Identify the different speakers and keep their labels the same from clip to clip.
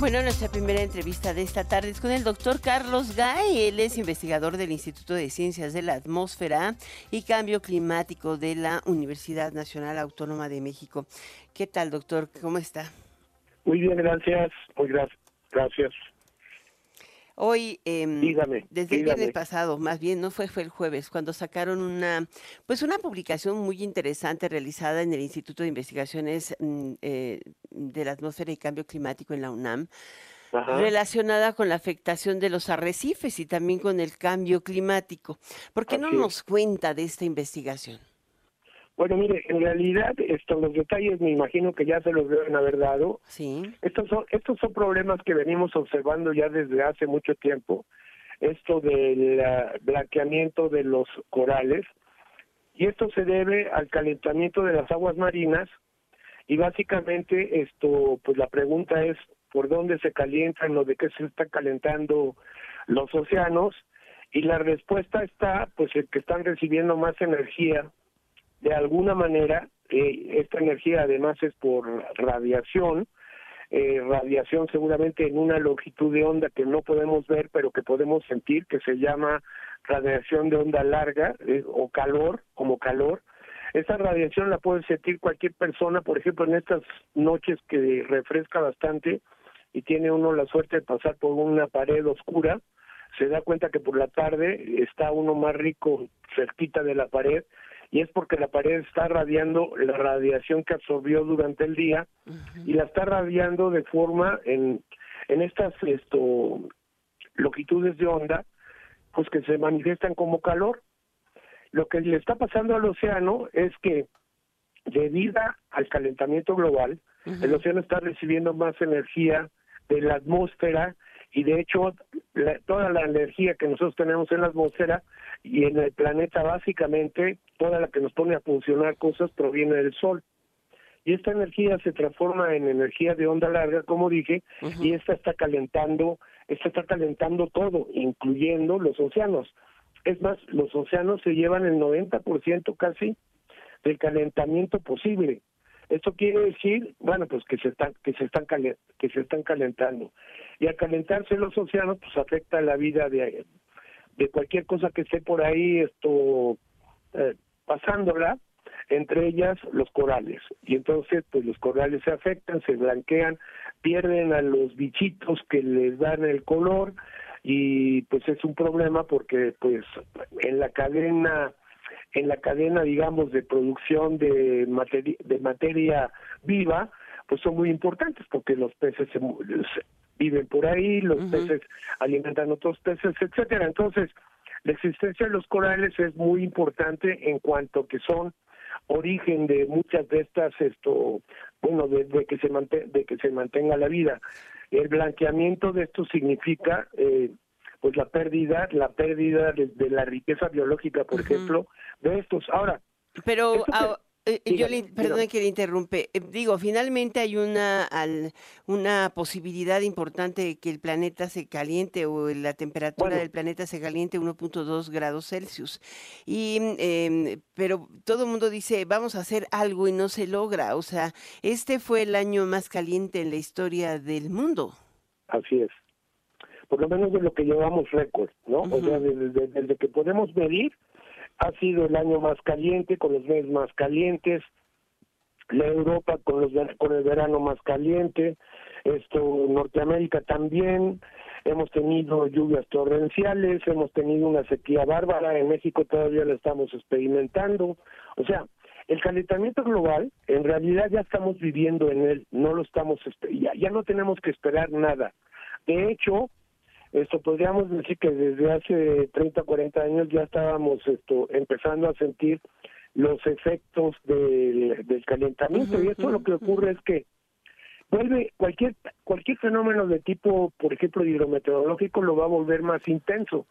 Speaker 1: Bueno, nuestra primera entrevista de esta tarde es con el doctor Carlos Gay. Él es investigador del Instituto de Ciencias de la Atmósfera y Cambio Climático de la Universidad Nacional Autónoma de México. ¿Qué tal, doctor? ¿Cómo está?
Speaker 2: Muy bien, gracias. Muy gracias.
Speaker 1: Hoy,
Speaker 2: em, dígame,
Speaker 1: desde el viernes pasado, más bien, no fue, fue el jueves, cuando sacaron una, pues una publicación muy interesante realizada en el Instituto de Investigaciones mm, eh, de la Atmósfera y Cambio Climático en la UNAM, relacionada con la afectación de los arrecifes y también con el cambio climático. ¿Por qué no nos cuenta de esta investigación?
Speaker 2: Bueno, mire, en realidad estos los detalles me imagino que ya se los deben haber dado.
Speaker 1: Sí.
Speaker 2: Estos son estos son problemas que venimos observando ya desde hace mucho tiempo. Esto del blanqueamiento de los corales y esto se debe al calentamiento de las aguas marinas y básicamente esto pues la pregunta es por dónde se calientan o de qué se están calentando los océanos y la respuesta está pues en que están recibiendo más energía de alguna manera, eh, esta energía además es por radiación, eh, radiación seguramente en una longitud de onda que no podemos ver, pero que podemos sentir, que se llama radiación de onda larga eh, o calor, como calor. Esa radiación la puede sentir cualquier persona, por ejemplo, en estas noches que refresca bastante y tiene uno la suerte de pasar por una pared oscura, se da cuenta que por la tarde está uno más rico cerquita de la pared y es porque la pared está radiando la radiación que absorbió durante el día y la está radiando de forma en, en estas esto, longitudes de onda, pues que se manifiestan como calor. Lo que le está pasando al océano es que debido al calentamiento global, el océano está recibiendo más energía de la atmósfera y de hecho toda la energía que nosotros tenemos en la atmósfera y en el planeta básicamente toda la que nos pone a funcionar cosas proviene del sol. Y esta energía se transforma en energía de onda larga como dije y esta está calentando esta está calentando todo incluyendo los océanos. Es más los océanos se llevan el 90% casi del calentamiento posible esto quiere decir, bueno, pues que se están que se están que se están calentando. Y al calentarse los océanos, pues afecta la vida de de cualquier cosa que esté por ahí esto eh, pasándola, entre ellas los corales. Y entonces, pues los corales se afectan, se blanquean, pierden a los bichitos que les dan el color y pues es un problema porque pues en la cadena en la cadena, digamos, de producción de, materia, de materia viva, pues son muy importantes porque los peces se, viven por ahí, los peces alimentan otros peces, etcétera. Entonces, la existencia de los corales es muy importante en cuanto que son origen de muchas de estas esto bueno de, que se de que se mantenga la vida el blanqueamiento de esto significa eh, pues la pérdida, la pérdida de, la riqueza biológica, por ejemplo, de estos. Ahora,
Speaker 1: pero eh, yo le, perdone que le interrumpe. Eh, digo, finalmente hay una una posibilidad importante de que el planeta se caliente o la temperatura del planeta se caliente 1.2 grados Celsius. Y em, pero todo el mundo dice vamos a hacer algo y no se logra. O sea, este fue el año más caliente en la historia del mundo.
Speaker 2: Así es por lo menos de lo que llevamos récord, ¿no? O sea, desde, que podemos medir, ha sido el año más caliente, con los meses más calientes, la Europa con, los, con el verano más caliente, esto Norteamérica también, hemos tenido lluvias torrenciales, hemos tenido una sequía bárbara, en México todavía la estamos experimentando, o sea, el calentamiento global, en realidad ya estamos viviendo en él, no lo estamos, ya, ya no tenemos que esperar nada. De hecho, esto podríamos decir que desde hace 30, 40 años ya estábamos esto empezando a sentir los efectos del, calentamiento. Y esto lo que ocurre es que vuelve cualquier cualquier fenómeno de tipo, por ejemplo, hidrometeorológico lo va a volver más intenso,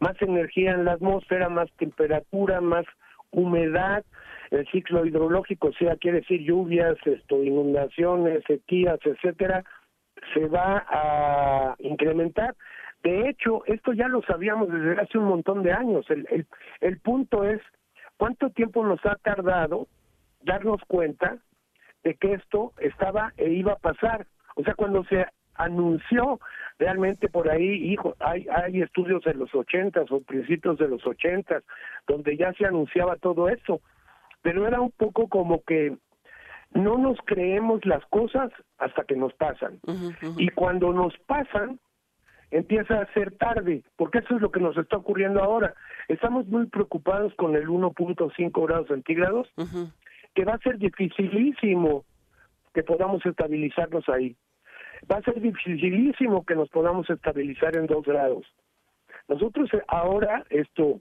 Speaker 2: más energía en la atmósfera, más temperatura, más humedad, el ciclo hidrológico, o sea, quiere decir lluvias, esto, inundaciones, sequías, etcétera, se va a incrementar. De hecho, esto ya lo sabíamos desde hace un montón de años. El, el, el punto es cuánto tiempo nos ha tardado darnos cuenta de que esto estaba e iba a pasar. O sea, cuando se anunció realmente por ahí, hijo, hay, hay estudios de los ochentas o principios de los ochentas donde ya se anunciaba todo esto, pero era un poco como que no nos creemos las cosas hasta que nos pasan. Y cuando nos pasan, empieza a ser tarde, porque eso es lo que nos está ocurriendo ahora. Estamos muy preocupados con el 1.5 grados centígrados, que va a ser dificilísimo que podamos estabilizarnos ahí. Va a ser dificilísimo que nos podamos estabilizar en 2 grados. Nosotros ahora, esto,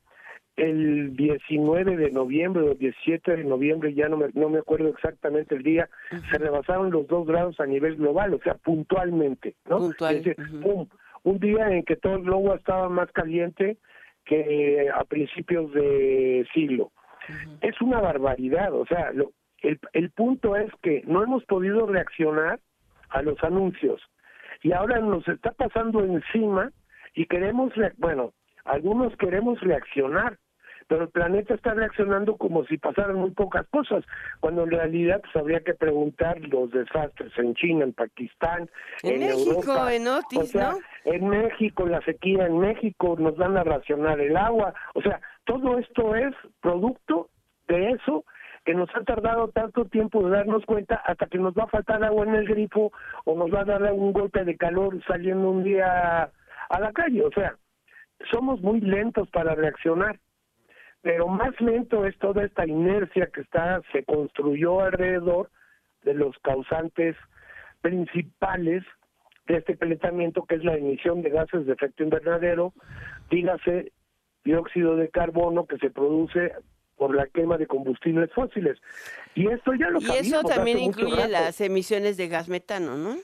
Speaker 2: el 19 de noviembre o 17 de noviembre, ya no me, no me acuerdo exactamente el día, se rebasaron los 2 grados a nivel global, o sea, puntualmente, ¿no?
Speaker 1: Puntual.
Speaker 2: pum, un día en que todo el globo estaba más caliente que a principios de siglo. Es una barbaridad, o sea, lo, el, el punto es que no hemos podido reaccionar a los anuncios y ahora nos está pasando encima y queremos, bueno, algunos queremos reaccionar, pero el planeta está reaccionando como si pasaran muy pocas cosas, cuando en realidad pues, habría que preguntar los desastres en China, en Pakistán,
Speaker 1: en, México, en Otis, ¿no?
Speaker 2: En México, la sequía en México, nos van a racionar el agua, o sea, todo esto es producto de eso que nos ha tardado tanto tiempo de darnos cuenta hasta que nos va a faltar agua en el grifo o nos va a dar un golpe de calor saliendo un día a la calle, o sea, somos muy lentos para reaccionar pero más lento es toda esta inercia que está se construyó alrededor de los causantes principales de este calentamiento que es la emisión de gases de efecto invernadero, dígase dióxido de carbono que se produce por la quema de combustibles fósiles. Y esto ya lo
Speaker 1: Y eso también incluye las emisiones de gas metano, ¿no?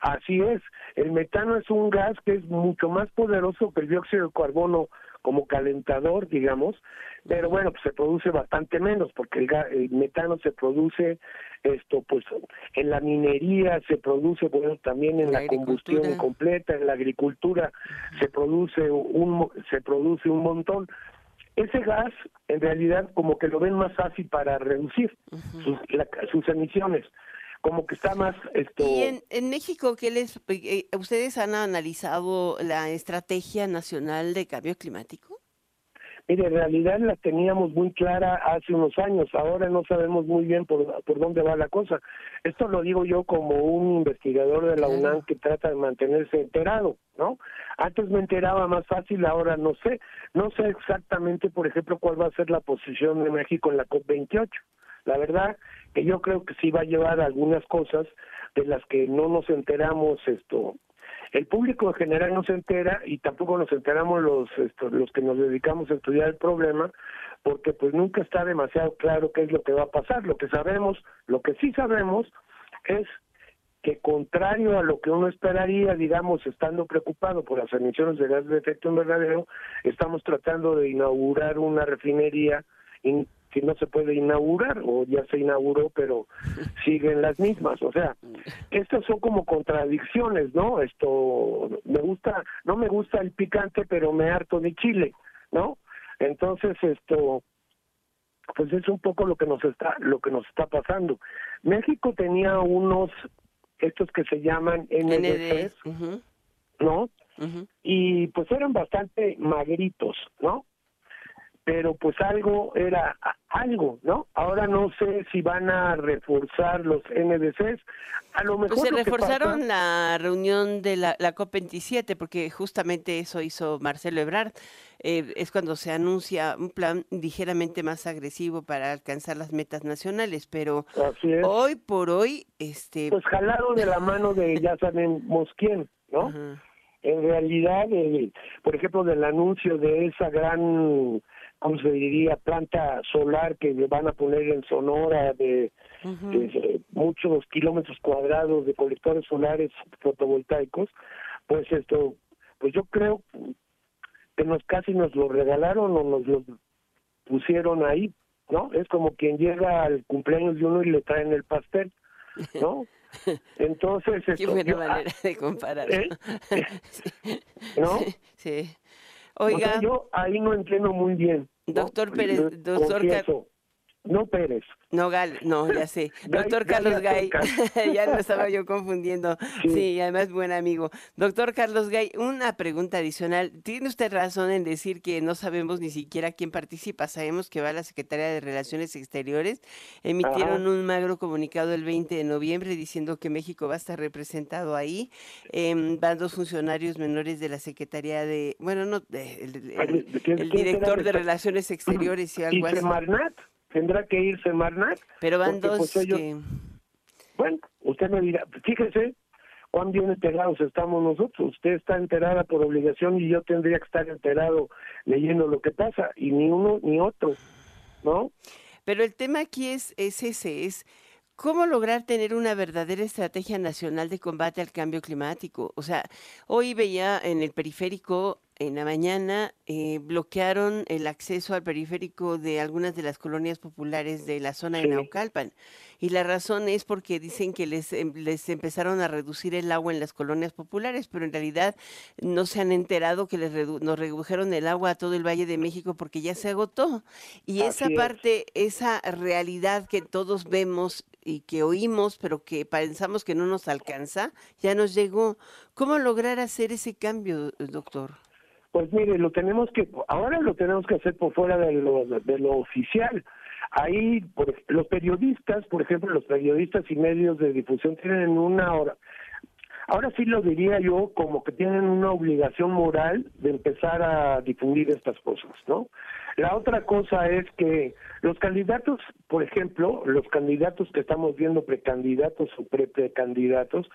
Speaker 2: Así es, el metano es un gas que es mucho más poderoso que el dióxido de carbono como calentador, digamos, pero bueno, pues se produce bastante menos porque el, metano se produce esto pues en la minería se produce bueno también en la, combustión completa en la agricultura se produce un se produce un montón. Ese gas en realidad como que lo ven más fácil para reducir sus, sus emisiones como que está más esto
Speaker 1: y en, en México qué les eh, ustedes han analizado la estrategia nacional de cambio climático
Speaker 2: Mire, en realidad la teníamos muy clara hace unos años, ahora no sabemos muy bien por, por dónde va la cosa. Esto lo digo yo como un investigador de la UNAM que trata de mantenerse enterado, ¿no? Antes me enteraba más fácil, ahora no sé. No sé exactamente, por ejemplo, cuál va a ser la posición de México en la COP28. La verdad que yo creo que sí va a llevar algunas cosas de las que no nos enteramos esto el público en general no se entera y tampoco nos enteramos los los que nos dedicamos a estudiar el problema porque pues nunca está demasiado claro qué es lo que va a pasar. Lo que sabemos lo que sí sabemos es que contrario a lo que uno esperaría, digamos, estando preocupado por las emisiones de gas de efecto invernadero, estamos tratando de inaugurar una refinería que no se puede inaugurar o ya se inauguró pero siguen las mismas. O sea estas son como contradicciones no esto me gusta no me gusta el picante pero me harto de chile no entonces esto pues es un poco lo que nos está lo que nos está pasando. México tenía unos estos que se llaman NDCs no y pues eran bastante magritos no pero pues algo era algo, ¿no? Ahora no sé si van a reforzar los NDCs. A lo mejor
Speaker 1: pues se reforzaron la reunión de la, la, COP27 porque justamente eso hizo Marcelo Ebrard. Eh, es cuando se anuncia un plan ligeramente más agresivo para alcanzar las metas nacionales, pero hoy por hoy, este,
Speaker 2: pues jalado de la mano de ya sabemos quién, ¿no? En realidad, por ejemplo, del anuncio de esa gran ¿cómo se diría? Planta solar que van a poner en Sonora de, muchos kilómetros cuadrados de colectores solares fotovoltaicos, pues esto, pues yo creo que nos casi nos lo regalaron o nos lo pusieron ahí, ¿no? Es como quien llega al cumpleaños de uno y le traen el pastel, ¿no? Entonces,
Speaker 1: esto, Qué buena manera de comparar. ¿eh?
Speaker 2: ¿No?
Speaker 1: Sí. Oiga.
Speaker 2: yo ahí no entiendo muy bien.
Speaker 1: Doctor Pérez, doctor
Speaker 2: no Pérez.
Speaker 1: No, Gal, no, ya sé. Doctor Carlos Gay, ya lo estaba yo confundiendo. Sí. además buen amigo. Doctor Carlos Gay, una pregunta adicional. ¿Tiene usted razón en decir que no sabemos ni siquiera quién participa? Sabemos que va la Secretaría de Relaciones Exteriores. Emitieron un magro comunicado el 20 de noviembre diciendo que México va a estar representado ahí. Em, van dos funcionarios menores de la Secretaría de, bueno, no, el, director de Relaciones Exteriores y algo así.
Speaker 2: ¿Tendrá que irse Marnat?
Speaker 1: Pero van pues, dos
Speaker 2: Bueno, usted me dirá, fíjese cuán bien enterados estamos nosotros. Usted está enterada por obligación y yo tendría que estar enterado leyendo lo que pasa, y ni uno ni otro, ¿no?
Speaker 1: Pero el tema aquí es, es ese, es ¿Cómo lograr tener una verdadera estrategia nacional de combate al cambio climático? O sea, hoy veía en el periférico, en la mañana, eh, bloquearon el acceso al periférico de algunas de las colonias populares de la zona de Naucalpan. Y la razón es porque dicen que les, em, les empezaron a reducir el agua en las colonias populares, pero en realidad no se han enterado que les nos redujeron el agua a todo el Valle de México porque ya se agotó. Y esa parte, esa realidad que todos vemos y que oímos, pero que pensamos que no nos alcanza, ya nos llegó. ¿Cómo lograr hacer ese cambio, doctor?
Speaker 2: Pues mire, lo tenemos que, ahora lo tenemos que hacer por fuera de lo, de lo oficial. Ahí, por, los periodistas, por ejemplo, los periodistas y medios de difusión tienen una hora, Ahora sí lo diría yo como que tienen una obligación moral de empezar a difundir estas cosas, ¿no? La otra cosa es que los candidatos, por ejemplo, los candidatos que estamos viendo, precandidatos o pre-precandidatos,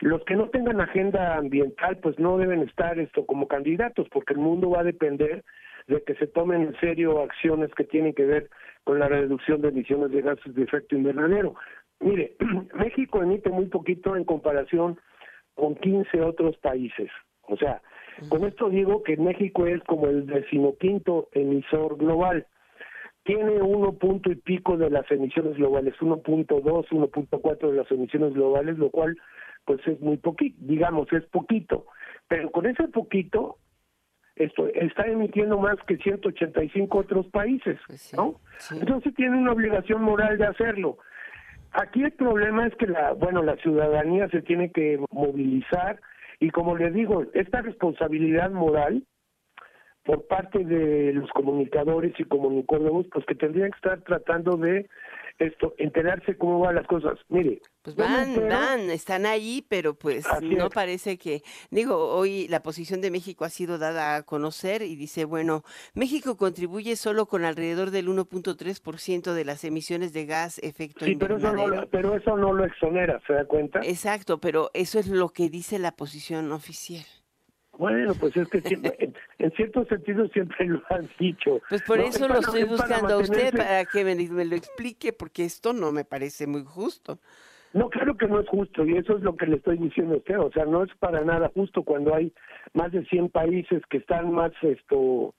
Speaker 2: los que no tengan agenda ambiental, pues no deben estar esto como candidatos, porque el mundo va a depender de que se tomen en serio acciones que tienen que ver con la reducción de emisiones de gases de efecto invernadero. Mire, México emite muy poquito en comparación con 15 otros países. O sea, con esto digo que México es como el decimoquinto emisor global. Tiene uno punto y pico de las emisiones globales, 1.2, 1.4 de las emisiones globales, lo cual pues es muy poquito, digamos, es poquito. Pero con ese poquito, esto está emitiendo más que 185 otros países, pues ¿no? Entonces tiene una obligación moral de hacerlo. Aquí el problema es que la, bueno, la ciudadanía se tiene que movilizar y como les digo, esta responsabilidad moral por parte de los comunicadores y comunicólogos, pues que tendrían que estar tratando de esto, enterarse cómo van las cosas. Mire.
Speaker 1: Pues van, van, están ahí, pero pues no parece que, digo, hoy la posición de México ha sido dada a conocer y dice, bueno, México contribuye solo con alrededor del 1.3% de las emisiones de gas efecto
Speaker 2: sí, pero eso, no, pero eso no lo exonera, ¿se da cuenta?
Speaker 1: Exacto, pero eso es lo que dice la posición oficial.
Speaker 2: Bueno, pues es que en, cierto sentido siempre lo han dicho.
Speaker 1: Pues por eso lo estoy buscando a usted para que me, lo explique, porque esto no me parece muy justo.
Speaker 2: No, claro que no es justo y eso es lo que le estoy diciendo a usted. O sea, no es para nada justo cuando hay más de 100 países que están más esto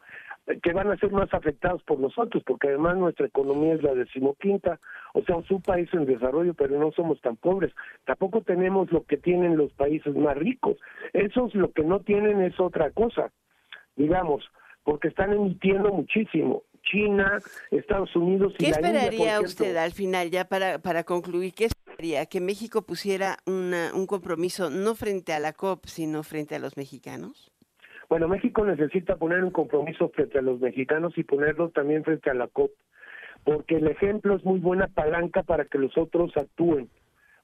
Speaker 2: que van a ser más afectados por nosotros, porque además nuestra economía es la decimoquinta, o sea, es un país en desarrollo, pero no somos tan pobres. Tampoco tenemos lo que tienen los países más ricos. Esos lo que no tienen es otra cosa, digamos, porque están emitiendo muchísimo. China, Estados Unidos
Speaker 1: y ¿Qué esperaría usted al final, ya para, para concluir, qué esperaría? ¿Que México pusiera una, un compromiso no frente a la COP, sino frente a los mexicanos?
Speaker 2: Bueno, México necesita poner un compromiso frente a los mexicanos y ponerlo también frente a la COP, porque el ejemplo es muy buena palanca para que los otros actúen.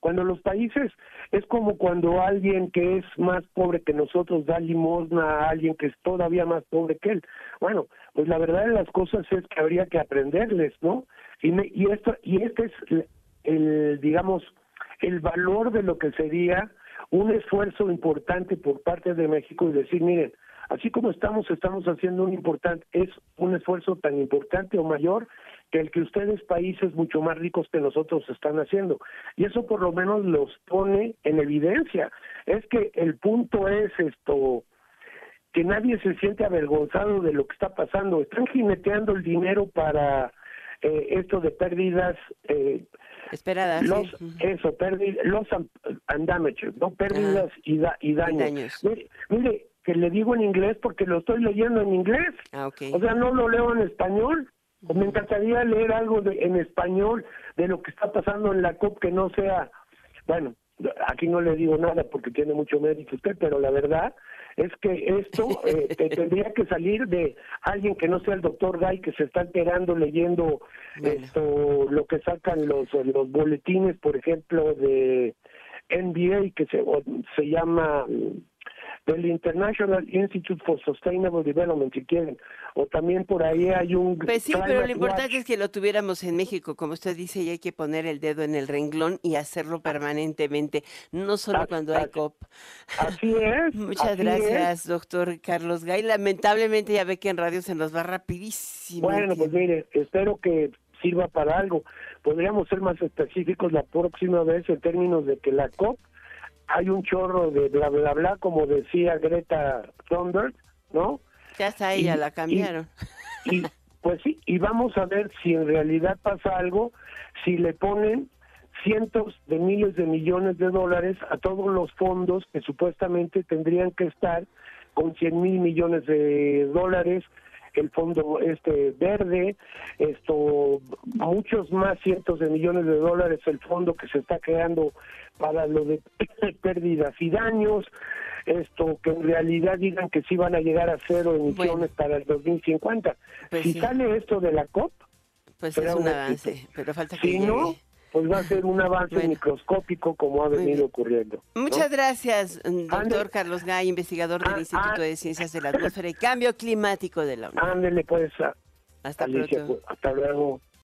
Speaker 2: Cuando los países es como cuando alguien que es más pobre que nosotros da limosna a alguien que es todavía más pobre que él. Bueno, pues la verdad de las cosas es que habría que aprenderles, ¿no? Y, y esto y este es el digamos el valor de lo que sería un esfuerzo importante por parte de México y decir, miren, Así como estamos, estamos haciendo un importante, es un esfuerzo tan importante o mayor que el que ustedes, países mucho más ricos que nosotros, están haciendo. Y eso por lo menos los pone en evidencia. Es que el punto es esto, que nadie se siente avergonzado de lo que está pasando. Están jineteando el dinero para eh, esto de pérdidas. Eh,
Speaker 1: Esperadas.
Speaker 2: Los, Eso, pérdidas, los and ¿no? Pérdidas y, y daños. mire, que le digo en inglés porque lo estoy leyendo en inglés.
Speaker 1: Ah,
Speaker 2: O sea, no lo leo en español. me encantaría leer algo en español de lo que está pasando en la COP que no sea, bueno, aquí no le digo nada porque tiene mucho mérito usted, pero la verdad es que esto eh, tendría que salir de alguien que no sea el doctor Guy que se está enterando leyendo esto lo que sacan los los boletines por ejemplo de NBA que se se llama del International Institute for Sustainable Development, si quieren. O también por ahí hay un...
Speaker 1: Pues sí, pero lo importante es que lo tuviéramos en México, como usted dice, y hay que poner el dedo en el renglón y hacerlo permanentemente, no solo cuando hay COP.
Speaker 2: Así es.
Speaker 1: Muchas gracias, doctor Carlos Gay. Lamentablemente ya ve que en radio se nos va rapidísimo.
Speaker 2: Bueno, pues mire, espero que sirva para algo. Podríamos ser más específicos la próxima vez en términos de que la COP hay un chorro de bla bla bla, como decía Greta Thunberg, ¿no?
Speaker 1: Ya está ella, la cambiaron.
Speaker 2: Y, pues sí, y vamos a ver si en realidad pasa algo, si le ponen cientos de miles de millones de dólares a todos los fondos que supuestamente tendrían que estar con 100 mil millones de dólares el fondo este verde, esto muchos más cientos de millones de dólares el fondo que se está creando para lo de pérdidas y daños, esto que en realidad digan que sí van a llegar a cero emisiones para el 2050. Pues si sale esto de la COP,
Speaker 1: pues es un avance, pero falta que
Speaker 2: si no, pues va a ser un avance microscópico como ha venido ocurriendo.
Speaker 1: Muchas gracias, doctor Carlos Gay, investigador del ah, Instituto ah. de Ciencias de la Atmósfera y Cambio Climático de la UNAM.
Speaker 2: Ándele pues.
Speaker 1: Hasta pronto.
Speaker 2: Hasta luego.